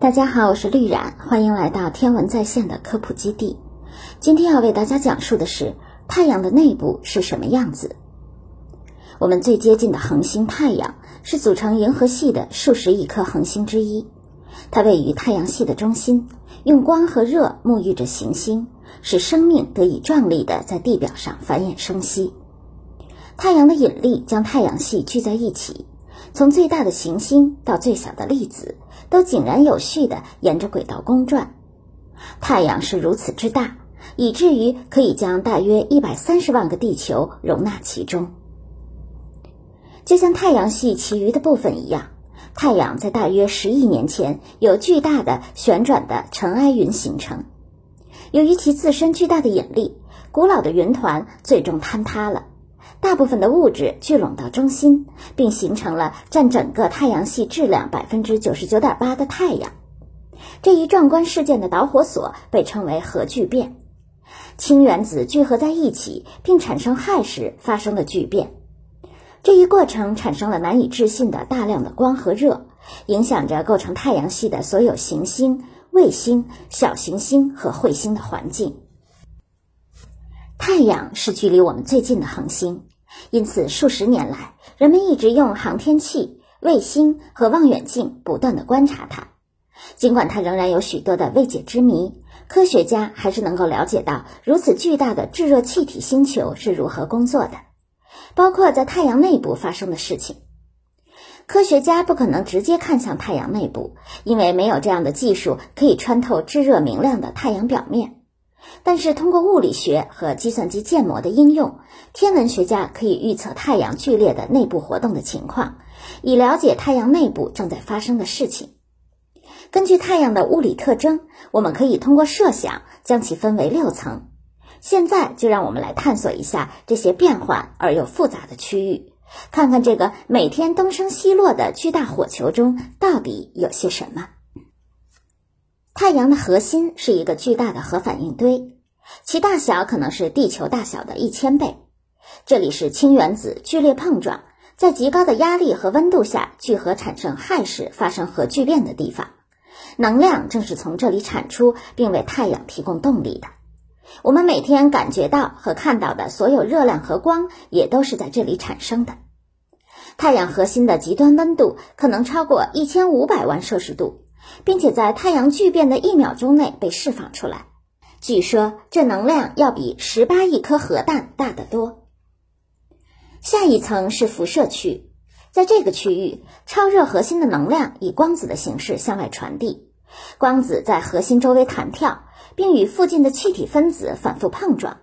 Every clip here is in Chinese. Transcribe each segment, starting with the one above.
大家好，我是绿冉，欢迎来到天文在线的科普基地。今天要为大家讲述的是太阳的内部是什么样子。我们最接近的恒星太阳是组成银河系的数十亿颗恒星之一，它位于太阳系的中心，用光和热沐浴着行星，使生命得以壮丽的在地表上繁衍生息。太阳的引力将太阳系聚在一起，从最大的行星到最小的粒子。都井然有序地沿着轨道公转。太阳是如此之大，以至于可以将大约一百三十万个地球容纳其中。就像太阳系其余的部分一样，太阳在大约十亿年前有巨大的旋转的尘埃云形成。由于其自身巨大的引力，古老的云团最终坍塌了。大部分的物质聚拢到中心，并形成了占整个太阳系质量百分之九十九点八的太阳。这一壮观事件的导火索被称为核聚变，氢原子聚合在一起并产生氦时发生的聚变。这一过程产生了难以置信的大量的光和热，影响着构成太阳系的所有行星、卫星、小行星和彗星的环境。太阳是距离我们最近的恒星，因此数十年来，人们一直用航天器、卫星和望远镜不断的观察它。尽管它仍然有许多的未解之谜，科学家还是能够了解到如此巨大的炙热气体星球是如何工作的，包括在太阳内部发生的事情。科学家不可能直接看向太阳内部，因为没有这样的技术可以穿透炙热明亮的太阳表面。但是，通过物理学和计算机建模的应用，天文学家可以预测太阳剧烈的内部活动的情况，以了解太阳内部正在发生的事情。根据太阳的物理特征，我们可以通过设想将其分为六层。现在，就让我们来探索一下这些变幻而又复杂的区域，看看这个每天东升西落的巨大火球中到底有些什么。太阳的核心是一个巨大的核反应堆，其大小可能是地球大小的一千倍。这里是氢原子剧烈碰撞，在极高的压力和温度下聚合产生氦时发生核聚变的地方。能量正是从这里产出，并为太阳提供动力的。我们每天感觉到和看到的所有热量和光，也都是在这里产生的。太阳核心的极端温度可能超过一千五百万摄氏度。并且在太阳聚变的一秒钟内被释放出来，据说这能量要比十八亿颗核弹大得多。下一层是辐射区，在这个区域，超热核心的能量以光子的形式向外传递，光子在核心周围弹跳，并与附近的气体分子反复碰撞。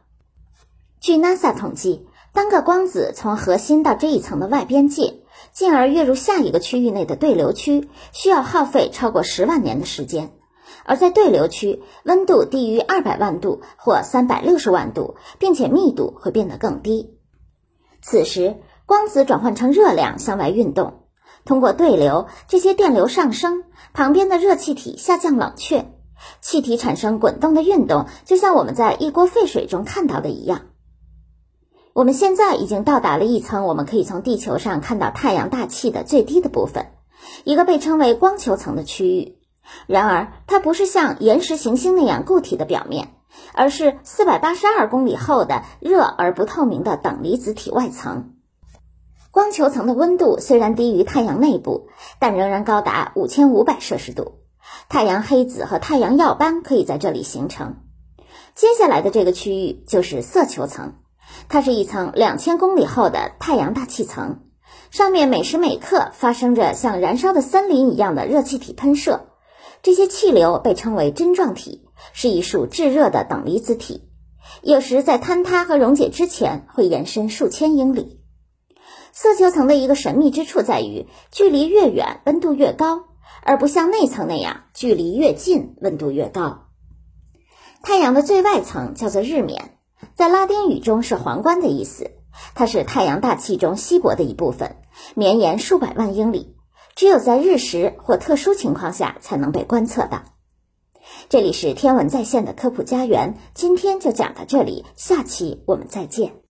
据 NASA 统计，单个光子从核心到这一层的外边界。进而跃入下一个区域内的对流区，需要耗费超过十万年的时间；而在对流区，温度低于二百万度或三百六十万度，并且密度会变得更低。此时，光子转换成热量向外运动，通过对流，这些电流上升，旁边的热气体下降冷却，气体产生滚动的运动，就像我们在一锅沸水中看到的一样。我们现在已经到达了一层，我们可以从地球上看到太阳大气的最低的部分，一个被称为光球层的区域。然而，它不是像岩石行星那样固体的表面，而是四百八十二公里厚的热而不透明的等离子体外层。光球层的温度虽然低于太阳内部，但仍然高达五千五百摄氏度。太阳黑子和太阳耀斑可以在这里形成。接下来的这个区域就是色球层。它是一层两千公里厚的太阳大气层，上面每时每刻发生着像燃烧的森林一样的热气体喷射。这些气流被称为针状体，是一束炙热的等离子体。有时在坍塌和溶解之前会延伸数千英里。色球层的一个神秘之处在于，距离越远温度越高，而不像内层那样距离越近温度越高。太阳的最外层叫做日冕。在拉丁语中是皇冠的意思，它是太阳大气中稀薄的一部分，绵延数百万英里，只有在日食或特殊情况下才能被观测到。这里是天文在线的科普家园，今天就讲到这里，下期我们再见。